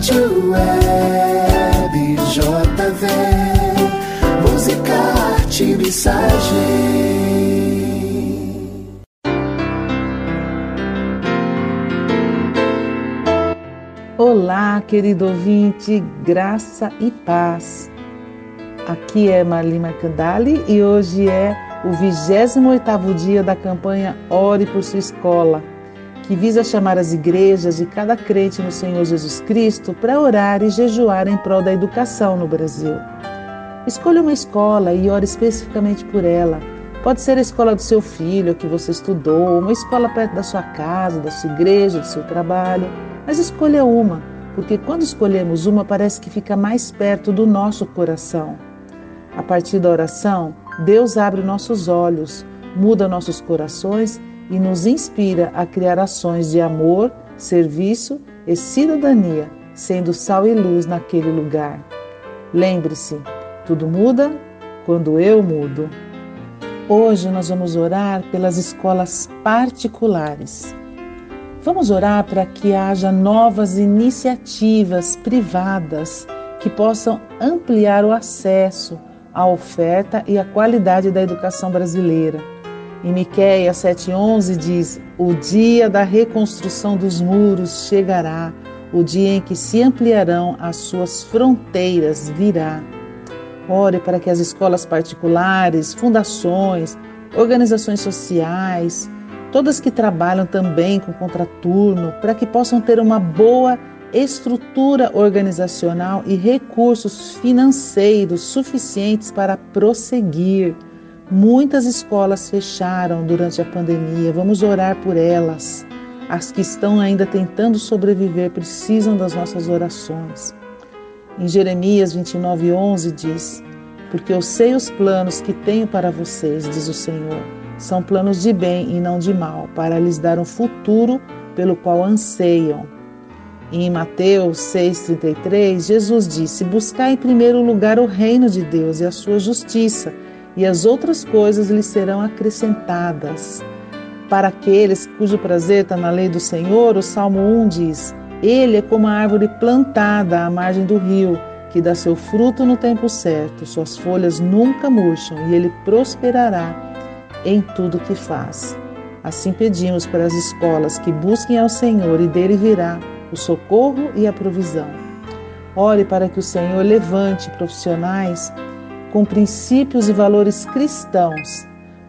Rádio Web JV, música, arte, mensagem. Olá, querido ouvinte, graça e paz. Aqui é Marli Marcandali e hoje é o 28º dia da campanha Ore por sua escola que visa chamar as igrejas de cada crente no Senhor Jesus Cristo para orar e jejuar em prol da educação no Brasil. Escolha uma escola e ore especificamente por ela. Pode ser a escola do seu filho, que você estudou, uma escola perto da sua casa, da sua igreja, do seu trabalho. Mas escolha uma, porque quando escolhemos uma, parece que fica mais perto do nosso coração. A partir da oração, Deus abre nossos olhos, muda nossos corações e nos inspira a criar ações de amor, serviço e cidadania, sendo sal e luz naquele lugar. Lembre-se, tudo muda quando eu mudo. Hoje nós vamos orar pelas escolas particulares. Vamos orar para que haja novas iniciativas privadas que possam ampliar o acesso à oferta e à qualidade da educação brasileira em Miqueias 7:11 diz: "O dia da reconstrução dos muros chegará, o dia em que se ampliarão as suas fronteiras virá." Ore para que as escolas particulares, fundações, organizações sociais, todas que trabalham também com contraturno, para que possam ter uma boa estrutura organizacional e recursos financeiros suficientes para prosseguir Muitas escolas fecharam durante a pandemia, vamos orar por elas. As que estão ainda tentando sobreviver precisam das nossas orações. Em Jeremias 29:11 diz: Porque eu sei os planos que tenho para vocês, diz o Senhor. São planos de bem e não de mal, para lhes dar um futuro pelo qual anseiam. E em Mateus 6,33, Jesus disse: Buscai em primeiro lugar o reino de Deus e a sua justiça e as outras coisas lhes serão acrescentadas. Para aqueles cujo prazer está na lei do Senhor, o Salmo 1 diz: Ele é como a árvore plantada à margem do rio, que dá seu fruto no tempo certo, suas folhas nunca murcham e ele prosperará em tudo que faz. Assim pedimos para as escolas que busquem ao Senhor e dele virá o socorro e a provisão. Ore para que o Senhor levante profissionais com princípios e valores cristãos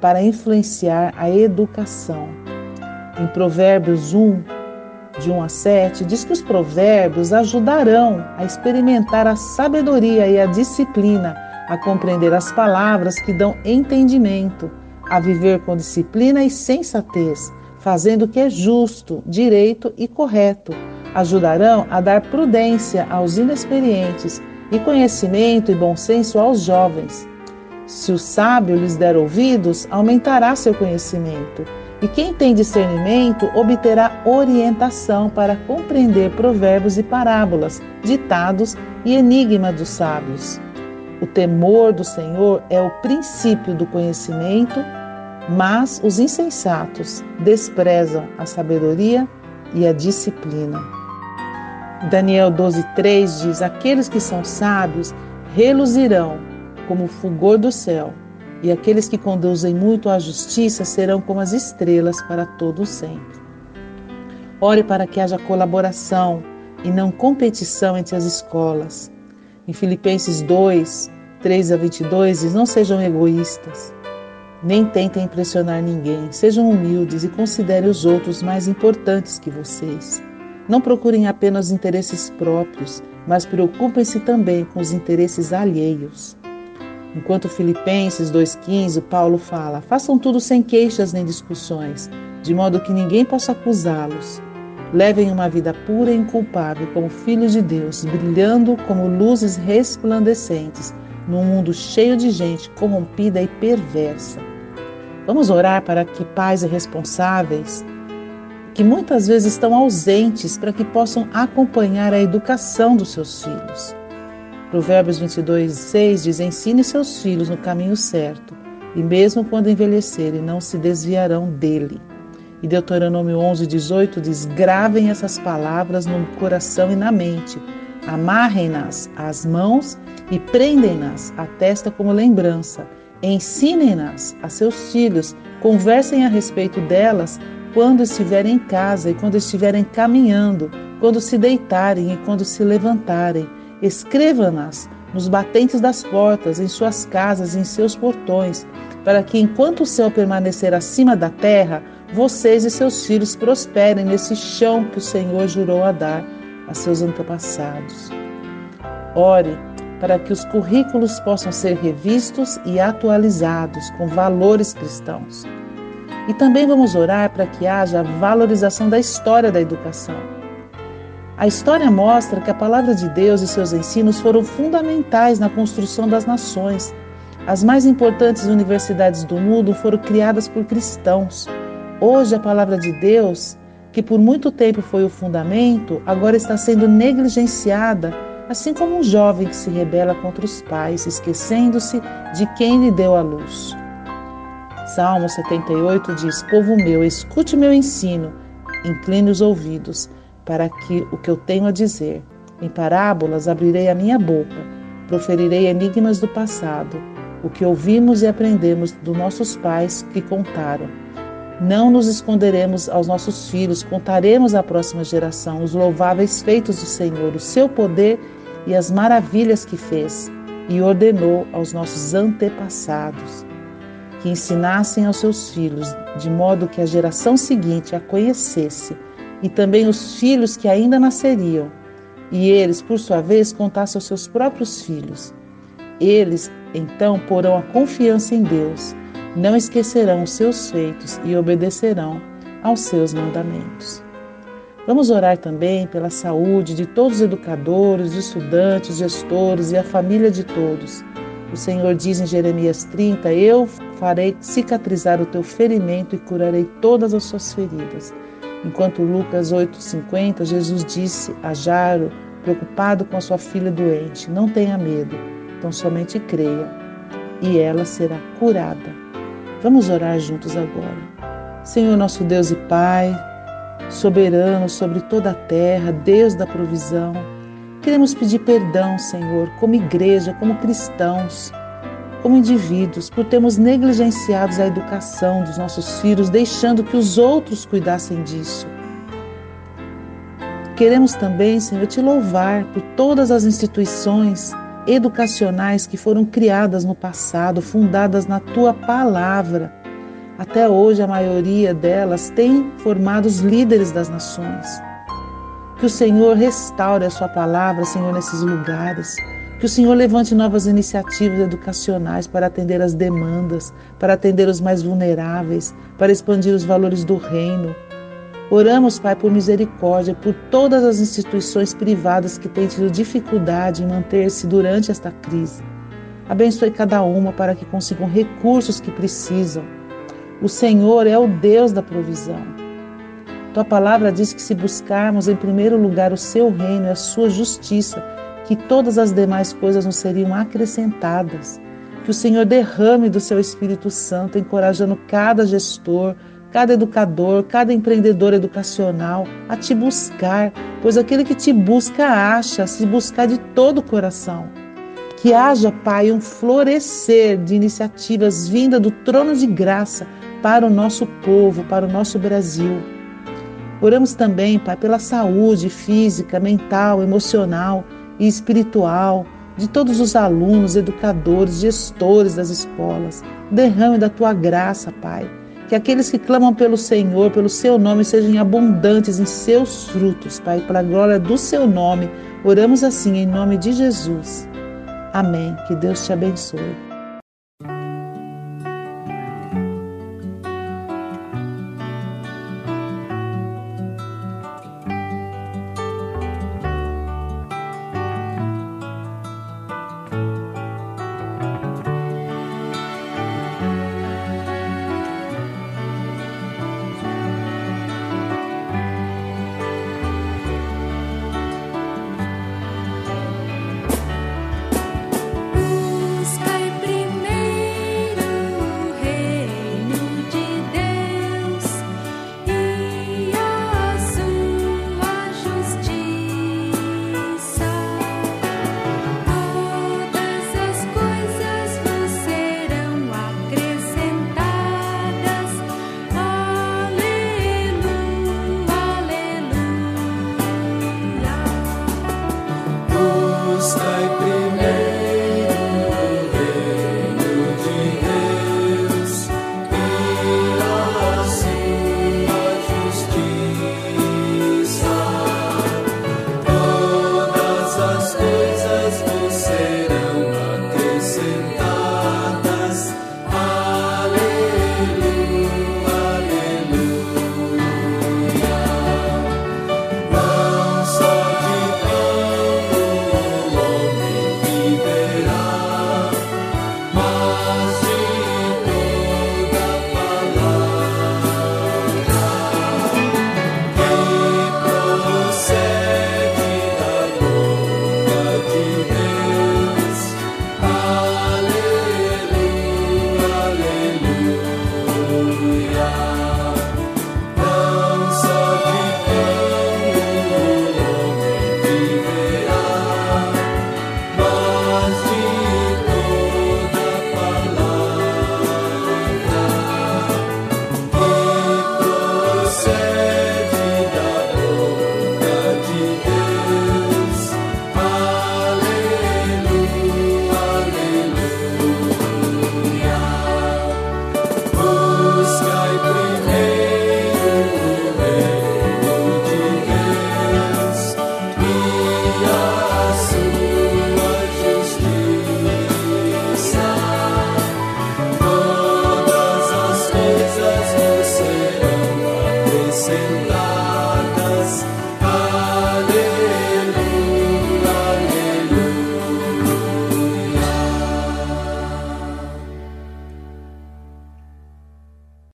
para influenciar a educação. Em Provérbios 1, de 1 a 7, diz que os provérbios ajudarão a experimentar a sabedoria e a disciplina, a compreender as palavras que dão entendimento, a viver com disciplina e sensatez, fazendo o que é justo, direito e correto. Ajudarão a dar prudência aos inexperientes e conhecimento e bom senso aos jovens. Se o sábio lhes der ouvidos, aumentará seu conhecimento, e quem tem discernimento obterá orientação para compreender provérbios e parábolas, ditados e enigma dos sábios. O temor do Senhor é o princípio do conhecimento, mas os insensatos desprezam a sabedoria e a disciplina. Daniel 12,3 diz: Aqueles que são sábios reluzirão como o fulgor do céu, e aqueles que conduzem muito à justiça serão como as estrelas para todo sempre. Ore para que haja colaboração e não competição entre as escolas. Em Filipenses 2, 3 a 22 diz: Não sejam egoístas, nem tentem impressionar ninguém, sejam humildes e considerem os outros mais importantes que vocês. Não procurem apenas interesses próprios, mas preocupem-se também com os interesses alheios. Enquanto Filipenses 2,15, Paulo fala: façam tudo sem queixas nem discussões, de modo que ninguém possa acusá-los. Levem uma vida pura e inculpável como filhos de Deus, brilhando como luzes resplandecentes num mundo cheio de gente corrompida e perversa. Vamos orar para que pais responsáveis que muitas vezes estão ausentes para que possam acompanhar a educação dos seus filhos. Provérbios 22, 6 diz: Ensine seus filhos no caminho certo, e mesmo quando envelhecerem, não se desviarão dele. E Deuteronômio 11, 18 diz: Gravem essas palavras no coração e na mente, amarrem-nas às mãos e prendem-nas à testa como lembrança. Ensinem-nas a seus filhos, conversem a respeito delas quando estiverem em casa e quando estiverem caminhando, quando se deitarem e quando se levantarem. Escreva-nas nos batentes das portas, em suas casas e em seus portões, para que enquanto o céu permanecer acima da terra, vocês e seus filhos prosperem nesse chão que o Senhor jurou a dar a seus antepassados. Ore para que os currículos possam ser revistos e atualizados com valores cristãos. E também vamos orar para que haja valorização da história da educação. A história mostra que a palavra de Deus e seus ensinos foram fundamentais na construção das nações. As mais importantes universidades do mundo foram criadas por cristãos. Hoje, a palavra de Deus, que por muito tempo foi o fundamento, agora está sendo negligenciada, assim como um jovem que se rebela contra os pais, esquecendo-se de quem lhe deu a luz. Salmo 78 diz: Povo meu, escute meu ensino, incline os ouvidos, para que o que eu tenho a dizer. Em parábolas abrirei a minha boca, proferirei enigmas do passado, o que ouvimos e aprendemos dos nossos pais que contaram não nos esconderemos aos nossos filhos, contaremos à próxima geração os louváveis feitos do Senhor, o seu poder e as maravilhas que fez, e ordenou aos nossos antepassados que ensinassem aos seus filhos, de modo que a geração seguinte a conhecesse, e também os filhos que ainda nasceriam, e eles, por sua vez, contassem aos seus próprios filhos. Eles, então, porão a confiança em Deus não esquecerão os seus feitos e obedecerão aos seus mandamentos. Vamos orar também pela saúde de todos os educadores, estudantes, gestores e a família de todos. O Senhor diz em Jeremias 30: Eu farei cicatrizar o teu ferimento e curarei todas as suas feridas. Enquanto Lucas 8,50, Jesus disse a Jairo, preocupado com a sua filha doente: Não tenha medo, então somente creia, e ela será curada. Vamos orar juntos agora. Senhor, nosso Deus e Pai, soberano sobre toda a terra, Deus da provisão, queremos pedir perdão, Senhor, como igreja, como cristãos, como indivíduos, por termos negligenciado a educação dos nossos filhos, deixando que os outros cuidassem disso. Queremos também, Senhor, te louvar por todas as instituições educacionais que foram criadas no passado, fundadas na tua palavra. Até hoje, a maioria delas tem formado os líderes das nações. Que o Senhor restaure a sua palavra, Senhor, nesses lugares. Que o Senhor levante novas iniciativas educacionais para atender as demandas, para atender os mais vulneráveis, para expandir os valores do reino. Oramos, Pai, por misericórdia por todas as instituições privadas que têm tido dificuldade em manter-se durante esta crise. Abençoe cada uma para que consigam recursos que precisam. O Senhor é o Deus da provisão. Tua palavra diz que se buscarmos em primeiro lugar o seu reino e a sua justiça, que todas as demais coisas nos seriam acrescentadas. Que o Senhor derrame do seu Espírito Santo, encorajando cada gestor, cada educador, cada empreendedor educacional a te buscar, pois aquele que te busca acha, se buscar de todo o coração. Que haja, Pai, um florescer de iniciativas vinda do trono de graça para o nosso povo, para o nosso Brasil. Oramos também, Pai, pela saúde física, mental, emocional e espiritual de todos os alunos, educadores, gestores das escolas. Derrame da tua graça, Pai que aqueles que clamam pelo Senhor, pelo seu nome, sejam abundantes em seus frutos, Pai, para a glória do seu nome. Oramos assim em nome de Jesus. Amém. Que Deus te abençoe. Christ